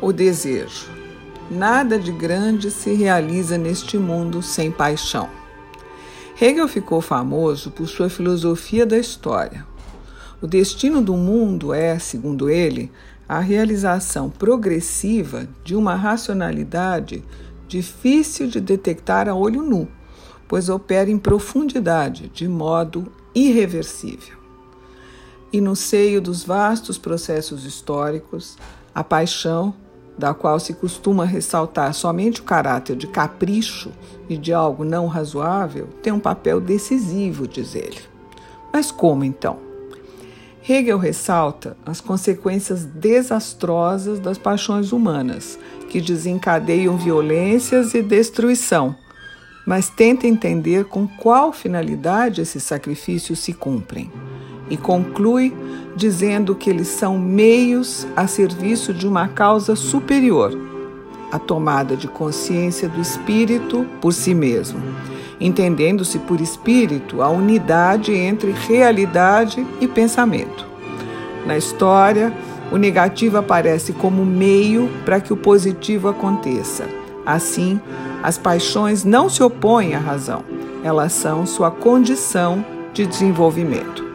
O desejo. Nada de grande se realiza neste mundo sem paixão. Hegel ficou famoso por sua filosofia da história. O destino do mundo é, segundo ele, a realização progressiva de uma racionalidade difícil de detectar a olho nu, pois opera em profundidade, de modo irreversível. E no seio dos vastos processos históricos, a paixão da qual se costuma ressaltar somente o caráter de capricho e de algo não razoável, tem um papel decisivo, diz ele. Mas como então? Hegel ressalta as consequências desastrosas das paixões humanas, que desencadeiam violências e destruição, mas tenta entender com qual finalidade esses sacrifícios se cumprem e conclui dizendo que eles são meios a serviço de uma causa superior, a tomada de consciência do espírito por si mesmo, entendendo-se por espírito a unidade entre realidade e pensamento. Na história, o negativo aparece como meio para que o positivo aconteça. Assim, as paixões não se opõem à razão, elas são sua condição de desenvolvimento.